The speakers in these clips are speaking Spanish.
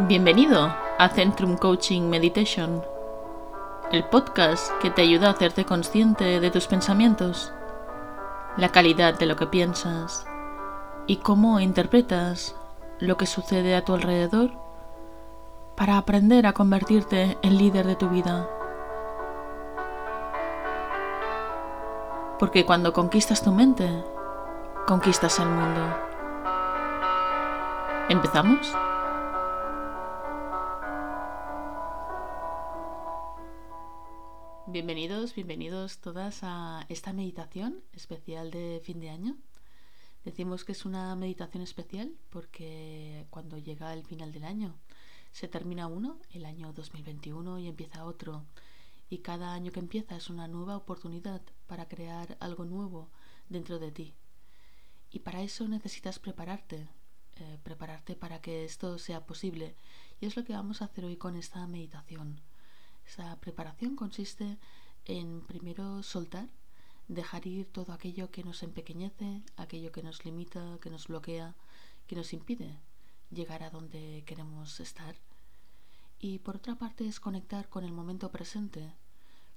Bienvenido a Centrum Coaching Meditation, el podcast que te ayuda a hacerte consciente de tus pensamientos, la calidad de lo que piensas y cómo interpretas lo que sucede a tu alrededor para aprender a convertirte en líder de tu vida. Porque cuando conquistas tu mente, conquistas el mundo. ¿Empezamos? Bienvenidos, todas a esta meditación especial de fin de año. Decimos que es una meditación especial porque cuando llega el final del año se termina uno, el año 2021, y empieza otro. Y cada año que empieza es una nueva oportunidad para crear algo nuevo dentro de ti. Y para eso necesitas prepararte, eh, prepararte para que esto sea posible. Y es lo que vamos a hacer hoy con esta meditación. Esa preparación consiste en primero soltar, dejar ir todo aquello que nos empequeñece, aquello que nos limita, que nos bloquea, que nos impide llegar a donde queremos estar. Y por otra parte es conectar con el momento presente,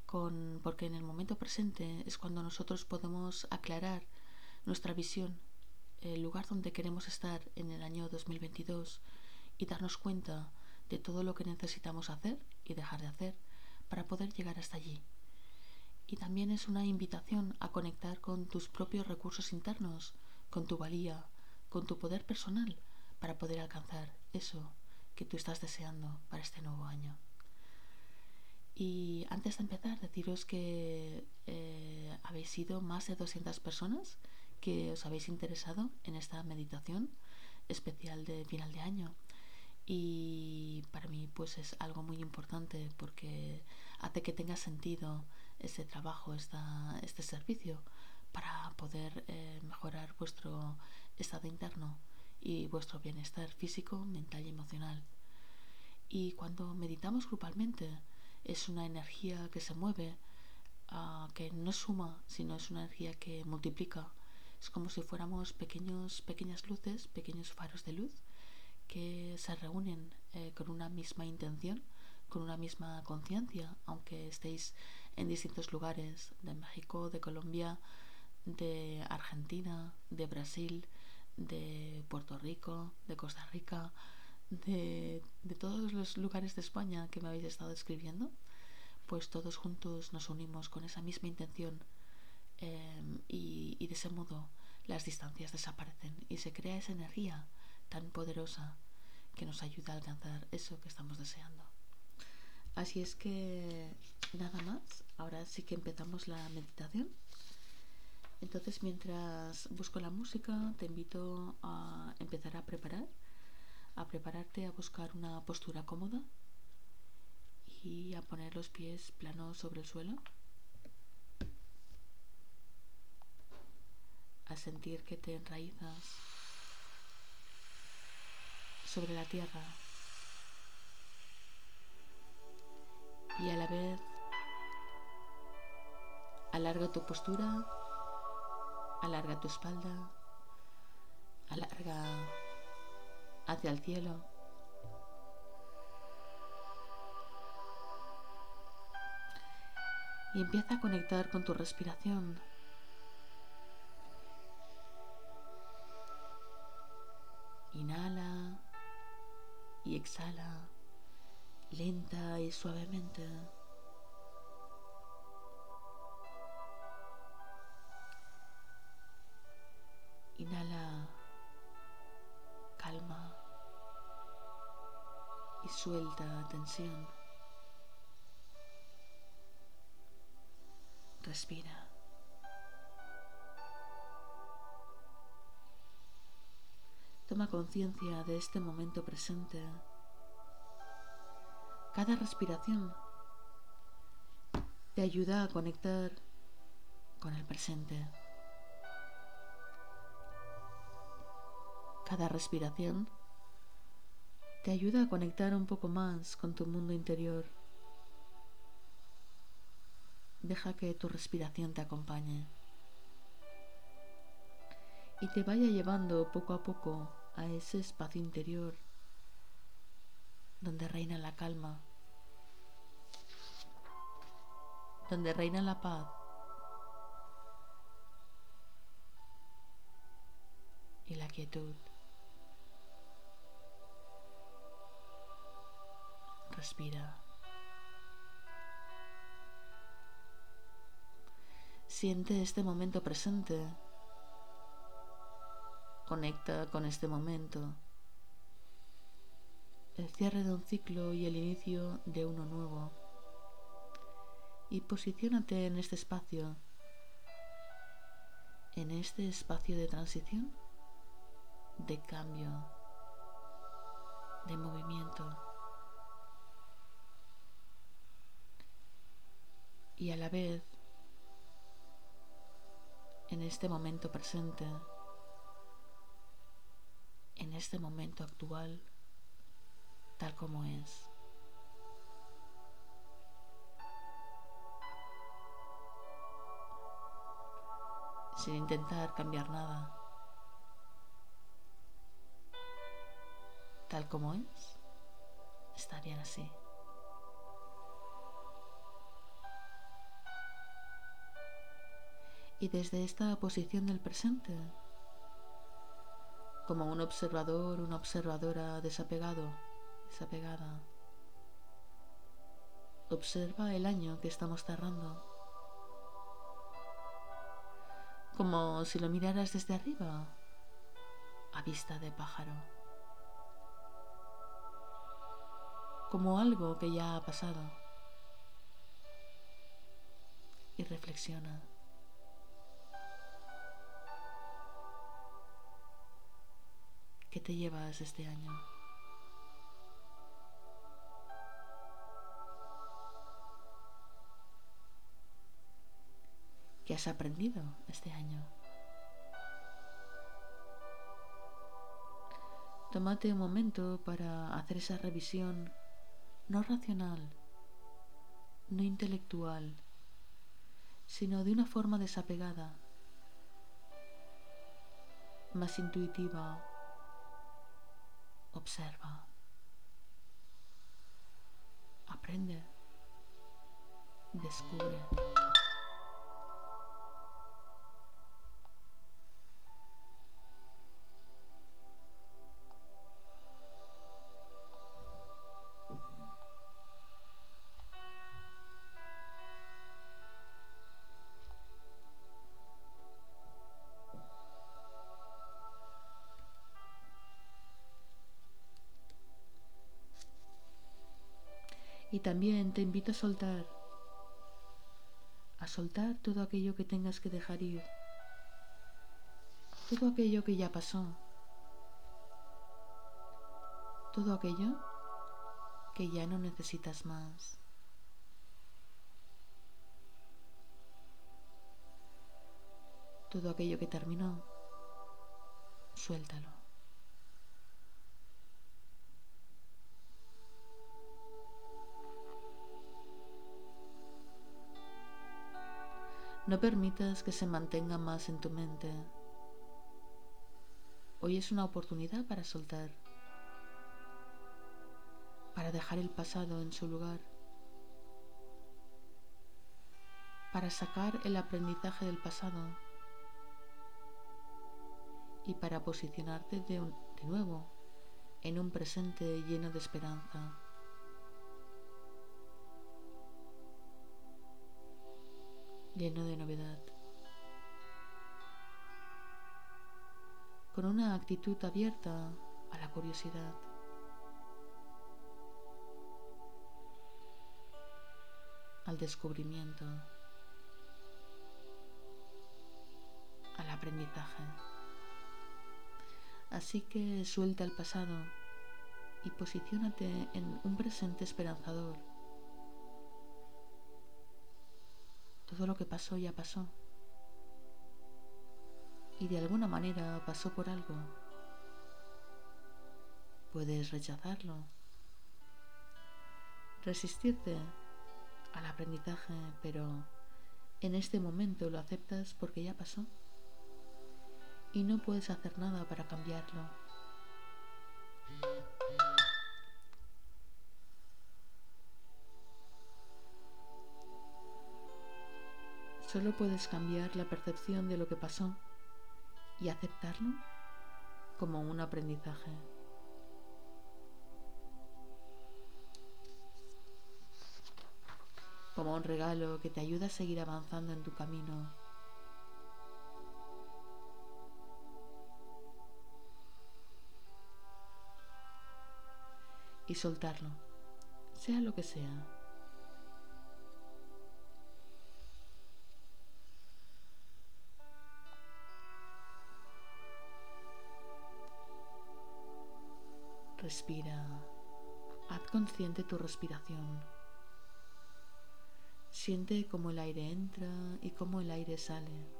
con, porque en el momento presente es cuando nosotros podemos aclarar nuestra visión, el lugar donde queremos estar en el año 2022 y darnos cuenta de todo lo que necesitamos hacer y dejar de hacer para poder llegar hasta allí. Y también es una invitación a conectar con tus propios recursos internos, con tu valía, con tu poder personal, para poder alcanzar eso que tú estás deseando para este nuevo año. Y antes de empezar, deciros que eh, habéis sido más de 200 personas que os habéis interesado en esta meditación especial de final de año y para mí pues es algo muy importante porque hace que tenga sentido este trabajo, esta, este servicio para poder eh, mejorar vuestro estado interno y vuestro bienestar físico, mental y emocional. Y cuando meditamos grupalmente es una energía que se mueve, uh, que no suma, sino es una energía que multiplica. Es como si fuéramos pequeños, pequeñas luces, pequeños faros de luz que se reúnen eh, con una misma intención, con una misma conciencia, aunque estéis en distintos lugares de México, de Colombia, de Argentina, de Brasil, de Puerto Rico, de Costa Rica, de, todos los lugares de España que me habéis estado escribiendo, pues todos juntos nos unimos con esa misma intención eh, y de ese modo las distancias desaparecen y se crea esa energía tan poderosa que nos ayuda a alcanzar eso que estamos deseando. Así es que nada más, ahora sí que empezamos la meditación. Entonces mientras busco la música te invito a empezar a preparar, a prepararte a buscar una postura cómoda y a poner los pies planos sobre el suelo. A sentir que te enraizas sobre la tierra y a la vez alarga tu postura, alarga tu espalda, alarga hacia el cielo. Y empieza a conectar con tu respiración. Inhala y exhala lenta y suavemente. Inhala calma y suelta tensión. Respira. Toma conciencia de este momento presente. Cada respiración te ayuda a conectar con el presente. Cada respiración te ayuda a conectar un poco más con tu mundo interior. Deja que tu respiración te acompañe y te vaya llevando poco a poco a ese espacio interior donde reina la calma, donde reina la paz y la quietud. Respira. Siente este momento presente. Conecta con este momento. El cierre de un ciclo y el inicio de uno nuevo. Y posiciónate en este espacio. En este espacio de transición, de cambio, de movimiento. Y a la vez en este momento presente, en este momento actual, tal como es. sin intentar cambiar nada, tal como es, está bien así. Y desde esta posición del presente, como un observador, una observadora desapegado, desapegada. Observa el año que estamos cerrando, como si lo miraras desde arriba, a vista de pájaro, como algo que ya ha pasado, y reflexiona. ¿Qué te llevas este año? ¿Qué has aprendido este año? Tómate un momento para hacer esa revisión no racional, no intelectual, sino de una forma desapegada, más intuitiva Observa. Aprende. Descubre. También te invito a soltar, a soltar todo aquello que tengas que dejar ir, todo aquello que ya pasó, todo aquello que ya no necesitas más. Todo aquello que terminó, suéltalo. No permitas que se mantenga más en tu mente. Hoy es una oportunidad para soltar, para dejar el pasado en su lugar, para sacar el aprendizaje del pasado y para posicionarte de, nuevo en un presente lleno de esperanza. Lleno de novedad. Con una actitud abierta a la curiosidad. al descubrimiento, al aprendizaje. Así que suelta el pasado y posiciónate en un presente esperanzador Todo lo que pasó ya pasó. Y de alguna manera pasó por algo. Puedes rechazarlo. Resistirte al aprendizaje, pero en este momento lo aceptas porque ya pasó. Y no puedes hacer nada para cambiarlo. Solo puedes cambiar la percepción de lo que pasó y aceptarlo como un aprendizaje. Como un regalo que te ayuda a seguir avanzando en tu camino. Y soltarlo, sea lo que sea. Respira. Haz consciente tu respiración. Siente cómo el aire entra y cómo el aire sale.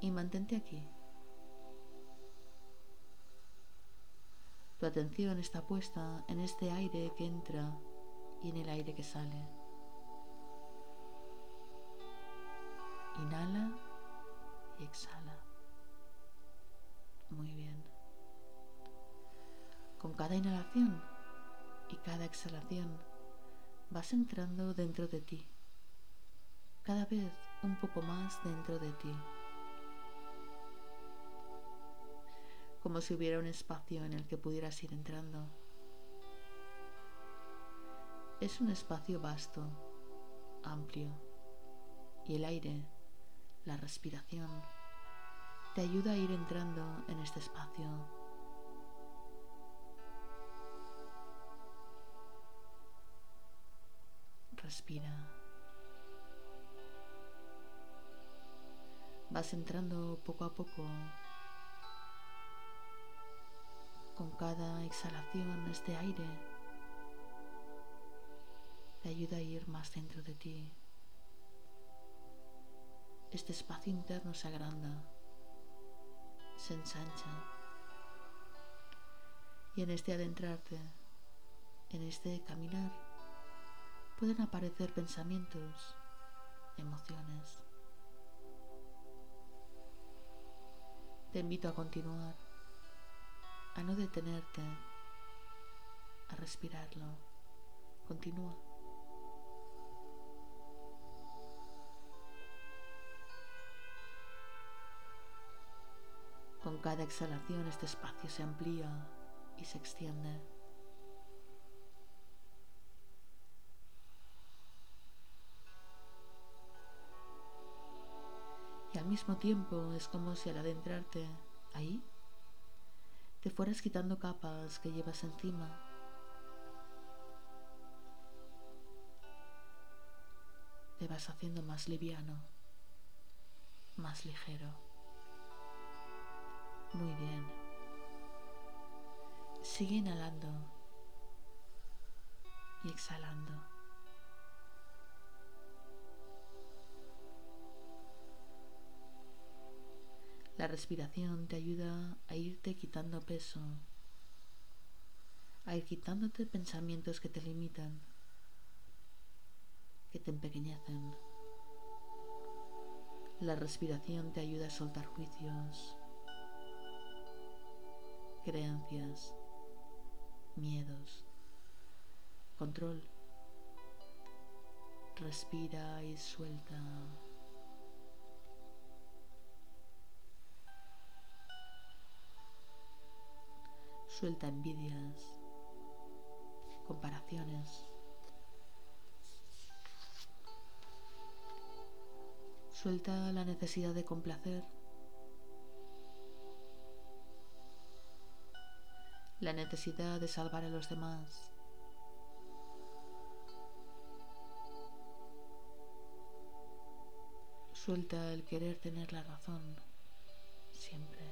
Y mantente aquí. Tu atención está puesta en este aire que entra y en el aire que sale. Inhala y exhala. Muy bien. Con cada inhalación y cada exhalación vas entrando dentro de ti, cada vez un poco más dentro de ti, como si hubiera un espacio en el que pudieras ir entrando. Es un espacio vasto, amplio, y el aire, la respiración, te ayuda a ir entrando en este espacio respira. Vas entrando poco a poco. Con cada exhalación este aire te ayuda a ir más dentro de ti. Este espacio interno se agranda, se ensancha. Y en este adentrarte, en este caminar, pueden aparecer pensamientos, emociones. Te invito a continuar, a no detenerte, a respirarlo. Continúa. Con cada exhalación este espacio se amplía y se extiende. Y al mismo tiempo es como si al adentrarte ahí te fueras quitando capas que llevas encima. Te vas haciendo más liviano, más ligero. Muy bien. Sigue inhalando y exhalando. La respiración te ayuda a irte quitando peso, a ir quitándote pensamientos que te limitan, que te empequeñecen. La respiración te ayuda a soltar juicios, creencias, miedos, control. Respira y suelta. Suelta envidias, comparaciones. Suelta la necesidad de complacer. La necesidad de salvar a los demás. Suelta el querer tener la razón siempre.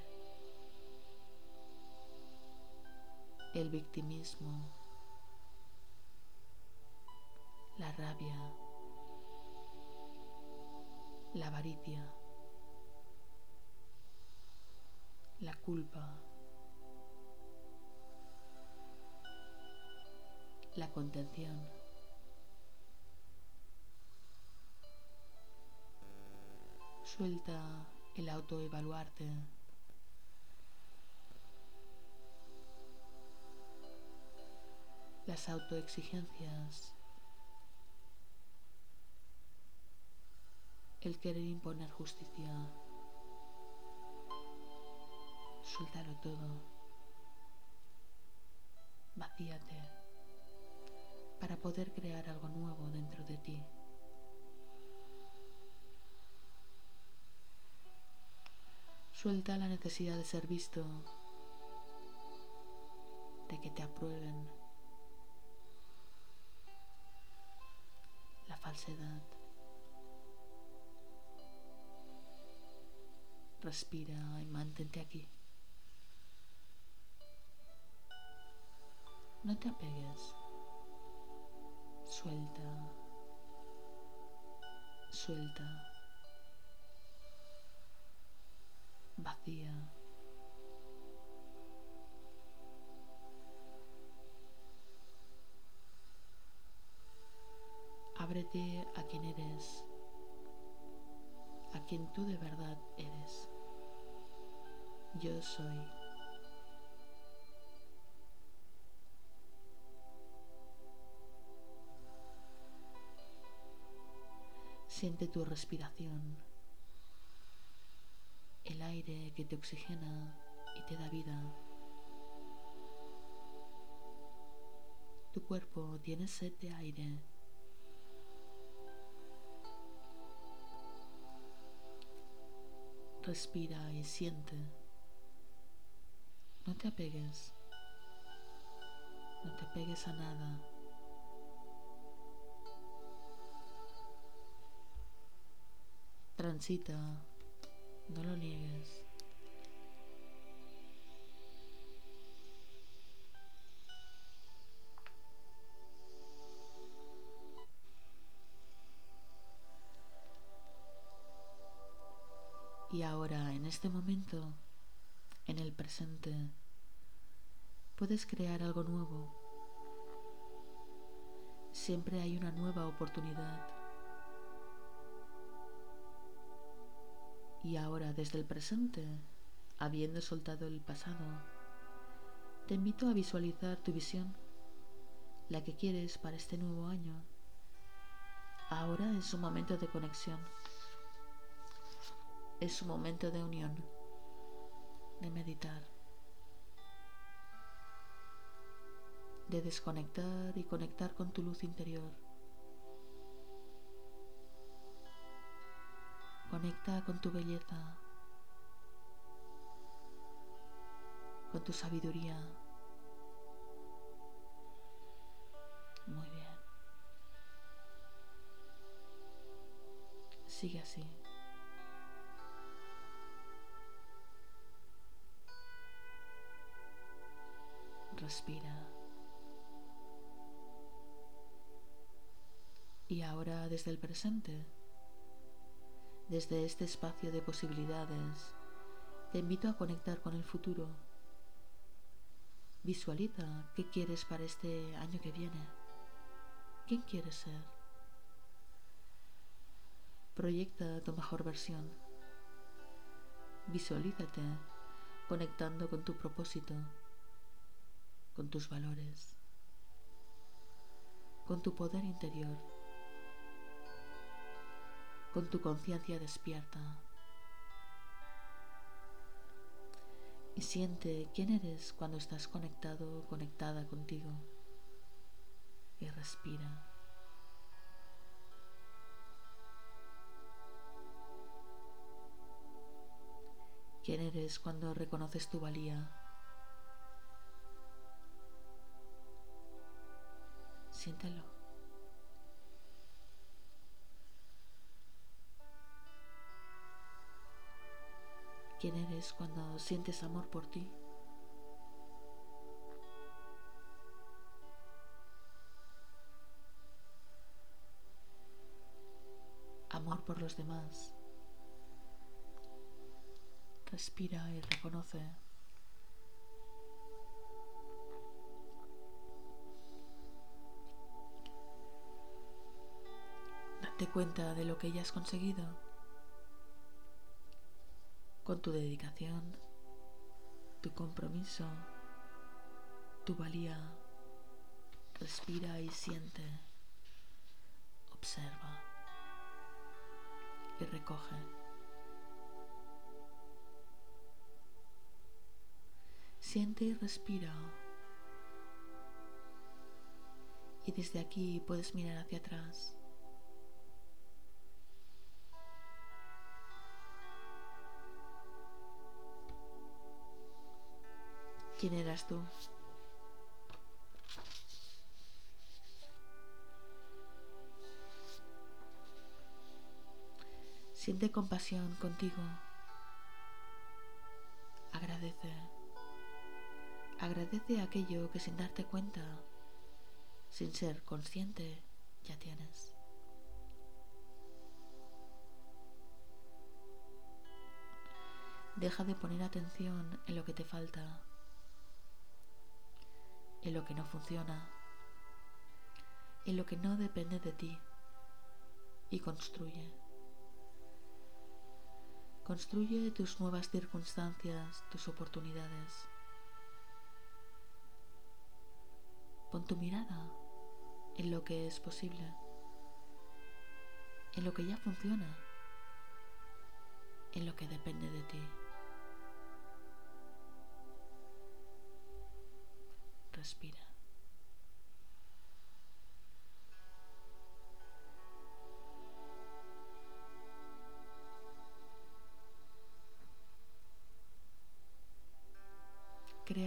El victimismo, la rabia, la avaricia, la culpa, la contención. Suelta el autoevaluarte. Las autoexigencias. el querer imponer justicia. Suéltalo todo. Vacíate para poder crear algo nuevo dentro de ti. Suelta la necesidad de ser visto, de que te aprueben, falsedad. Respira y mantente aquí. No te apegues. Suelta. Suelta. Vacía. Ábrete a quien eres, a quien tú de verdad eres. Yo soy. Siente tu respiración, el aire que te oxigena y te da vida. Tu cuerpo tiene sed de aire. Respira y siente. No te apegues. No te pegues a nada. Transita, no lo niegues. Y ahora, en este momento, en el presente, puedes crear algo nuevo. Siempre hay una nueva oportunidad. Y ahora, desde el presente, habiendo soltado el pasado, te invito a visualizar tu visión, la que quieres para este nuevo año. Ahora es un momento de conexión. Es un momento de unión, de meditar, de desconectar y conectar con tu luz interior. Conecta con tu belleza, con tu sabiduría. Muy bien. Sigue así. Respira. Y ahora desde el presente desde este espacio de posibilidades, te invito a conectar con el futuro. Visualiza qué quieres para este año que viene. ¿Quién quieres ser? Proyecta tu mejor versión. Visualízate conectando con tu propósito, con tus valores, con tu poder interior con tu conciencia despierta. Y siente quién eres cuando estás conectado o conectada contigo. Y respira. ¿Quién eres cuando reconoces tu valía? Siéntelo. quién eres cuando sientes amor por ti. Amor por los demás. Respira y reconoce. Date cuenta de lo que ya has conseguido con tu dedicación, tu compromiso, tu valía. Respira y siente. Observa. y recoge. Siente y respira. Y desde aquí puedes mirar hacia atrás. ¿Quién eras tú? Siente compasión contigo. Agradece. Agradece aquello que sin darte cuenta, sin ser consciente, ya tienes. Deja de poner atención en lo que te falta, en lo que no funciona, en lo que no depende de ti y construye. Construye tus nuevas circunstancias, tus oportunidades. Pon tu mirada en lo que es posible, en lo que ya funciona, en lo que depende de ti.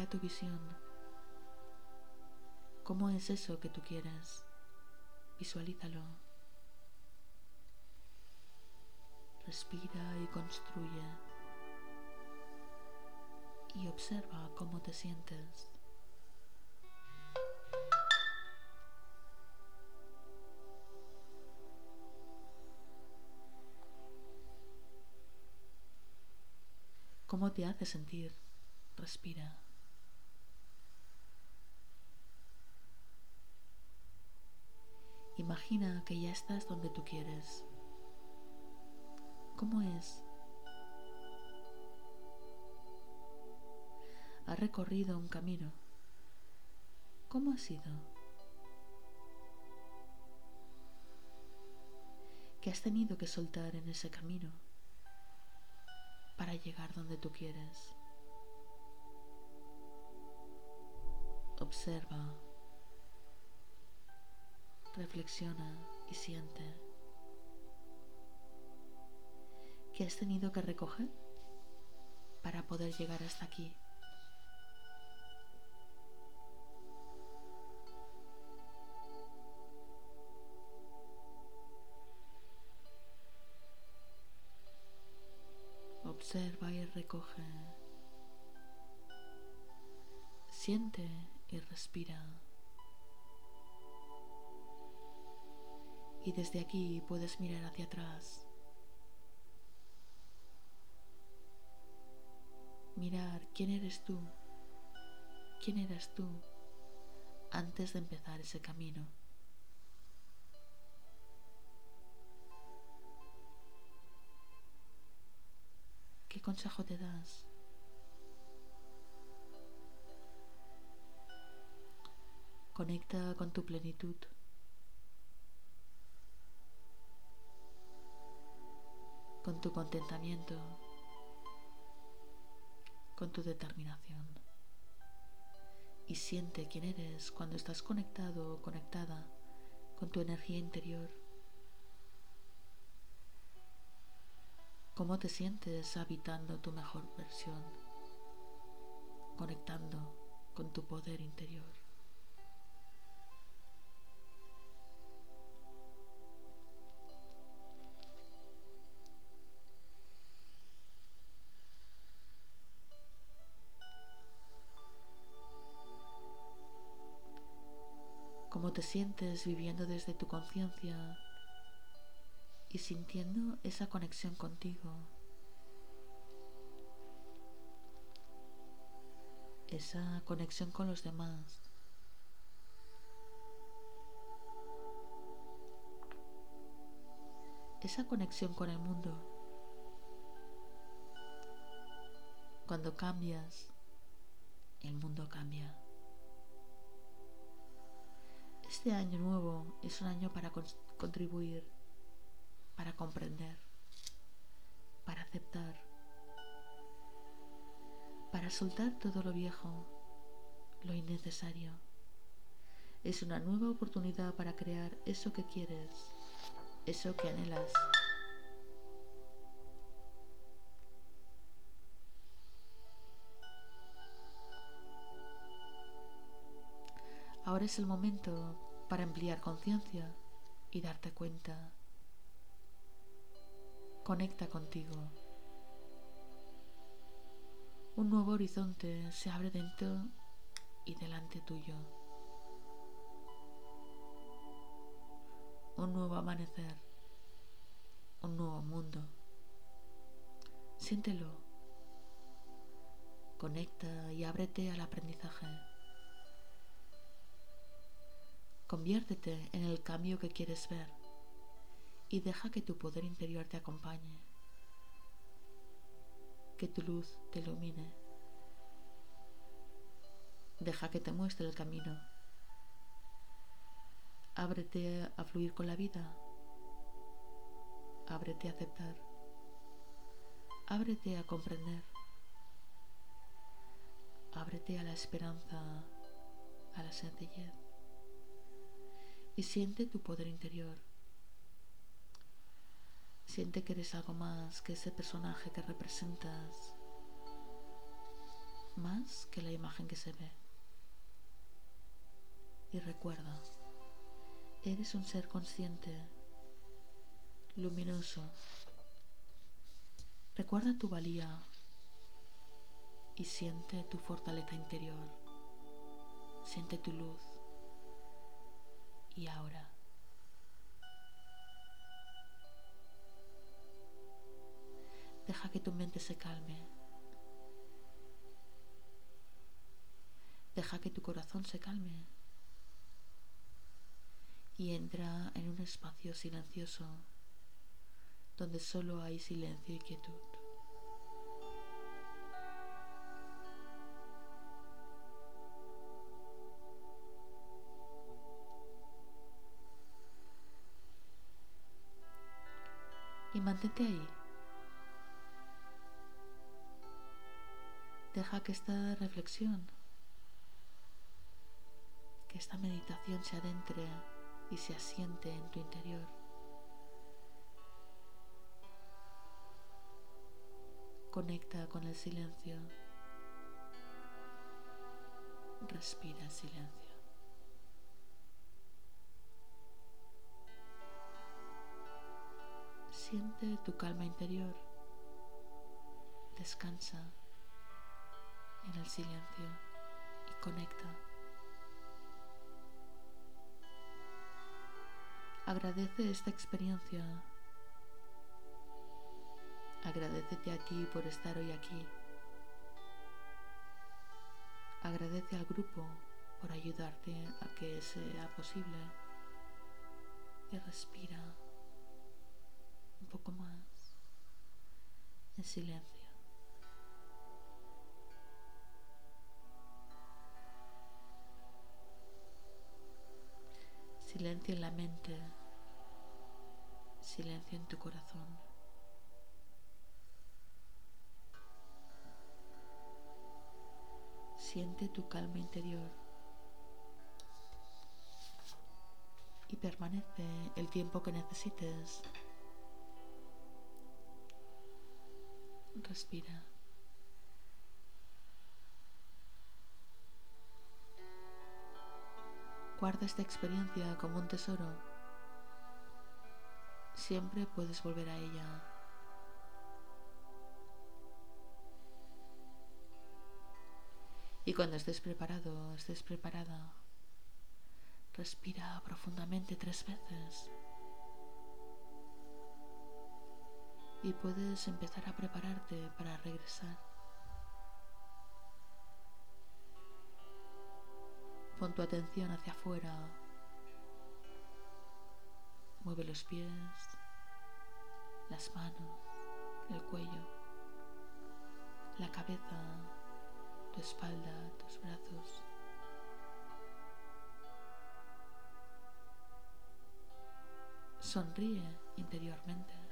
Tu visión. ¿Cómo es eso que tú quieres? Visualízalo. Respira y construye. Y observa cómo te sientes. ¿Cómo te hace sentir? Respira. Imagina que ya estás donde tú quieres. ¿Cómo es? Has recorrido un camino. ¿Cómo ha sido? ¿Qué has tenido que soltar en ese camino para llegar donde tú quieres? Observa reflexiona y siente. ¿Qué has tenido que recoger para poder llegar hasta aquí? Observa y recoge. Siente y respira. Y desde aquí puedes mirar hacia atrás. Mirar quién eres tú, quién eras tú antes de empezar ese camino. ¿Qué consejo te das? Conecta con tu plenitud. Con tu contentamiento, con tu determinación. Y siente quién eres cuando estás conectado o conectada con tu energía interior. ¿Cómo te sientes habitando tu mejor versión? Conectando con tu poder interior. Te sientes viviendo desde tu conciencia y sintiendo esa conexión contigo, esa conexión con los demás. Esa conexión con el mundo. Cuando cambias, el mundo cambia. Este año nuevo es un año para contribuir, para comprender, para aceptar, para soltar todo lo viejo, lo innecesario. Es una nueva oportunidad para crear eso que quieres, eso que anhelas. Ahora es el momento para ampliar conciencia y darte cuenta. Conecta contigo. Un nuevo horizonte se abre dentro y delante tuyo. Un nuevo amanecer. Un nuevo mundo. Siéntelo. Conecta y ábrete al aprendizaje. Conviértete en el cambio que quieres ver y deja que tu poder interior te acompañe, que tu luz te ilumine. Deja que te muestre el camino. Ábrete a fluir con la vida. Ábrete a aceptar. Ábrete a comprender. Ábrete a la esperanza, a la sencillez y siente tu poder interior. Siente que eres algo más que ese personaje que representas, más que la imagen que se ve. Y recuerda, eres un ser consciente, luminoso. Recuerda tu valía y siente tu fortaleza interior. Siente tu luz y ahora. Deja que tu mente se calme. Deja que tu corazón se calme. Y entra en un espacio silencioso donde solo hay silencio y quietud. Mantente ahí. Deja que esta reflexión, que esta meditación se adentre y se asiente en tu interior. Conecta con el silencio. Respira el silencio. Siente tu calma interior. Descansa en el silencio y conecta. Agradece esta experiencia. Agradecete a ti por estar hoy aquí. Agradece al grupo por ayudarte a que sea posible. Y respira poco más en silencio. Silencio en la mente, silencio en tu corazón. Siente tu calma interior y permanece el tiempo que necesites Respira. Guarda esta experiencia como un tesoro. Siempre puedes volver a ella. Y cuando estés preparado, estés preparada, respira profundamente tres veces. Y puedes empezar a prepararte para regresar. Pon tu atención hacia afuera. Mueve los pies, las manos, el cuello, la cabeza, tu espalda, tus brazos. Sonríe interiormente.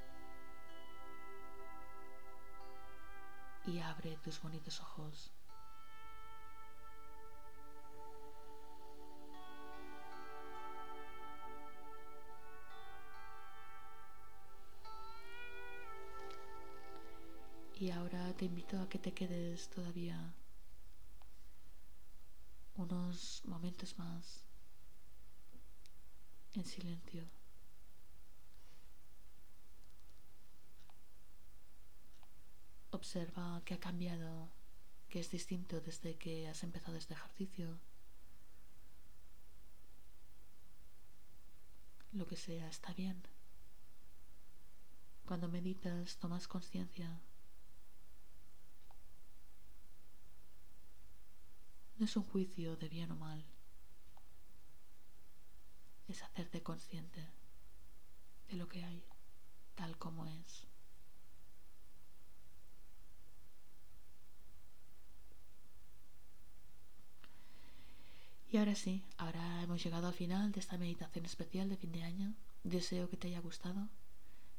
Y abre tus bonitos ojos. Y ahora te invito a que te quedes todavía unos momentos más en silencio. Observa que ha cambiado, que es distinto desde que has empezado este ejercicio. Lo que sea está bien. Cuando meditas tomas conciencia. No es un juicio de bien o mal. Es hacerte consciente de lo que hay, tal como es. Y ahora sí, ahora hemos llegado al final de esta meditación especial de fin de año. Deseo que te haya gustado,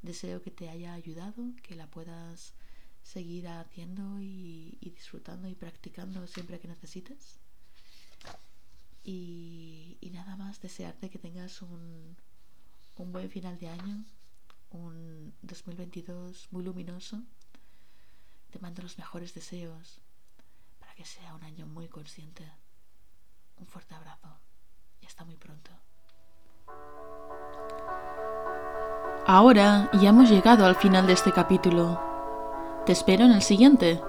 deseo que te haya ayudado, que la puedas seguir haciendo y, disfrutando y practicando siempre que necesites. Y, nada más, desearte que tengas un, un buen final de año, un 2022 muy luminoso. Te mando los mejores deseos para que sea un año muy consciente. Un fuerte abrazo y hasta muy pronto. Ahora ya hemos llegado al final de este capítulo. Te espero en el siguiente,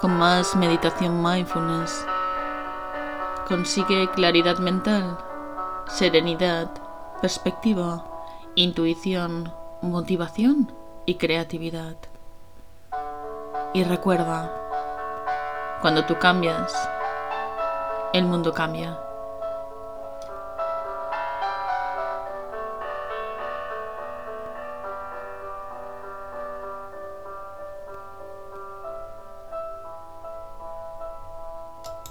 con más meditación mindfulness. Consigue claridad mental, serenidad, perspectiva, intuición, motivación y creatividad. Y recuerda, cuando tú cambias, el mundo cambia.